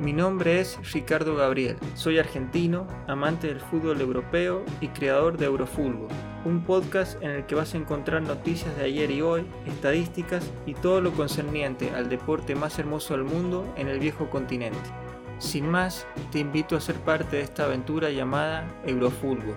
Mi nombre es Ricardo Gabriel, soy argentino, amante del fútbol europeo y creador de Eurofútbol, un podcast en el que vas a encontrar noticias de ayer y hoy, estadísticas y todo lo concerniente al deporte más hermoso del mundo en el viejo continente. Sin más, te invito a ser parte de esta aventura llamada Eurofútbol.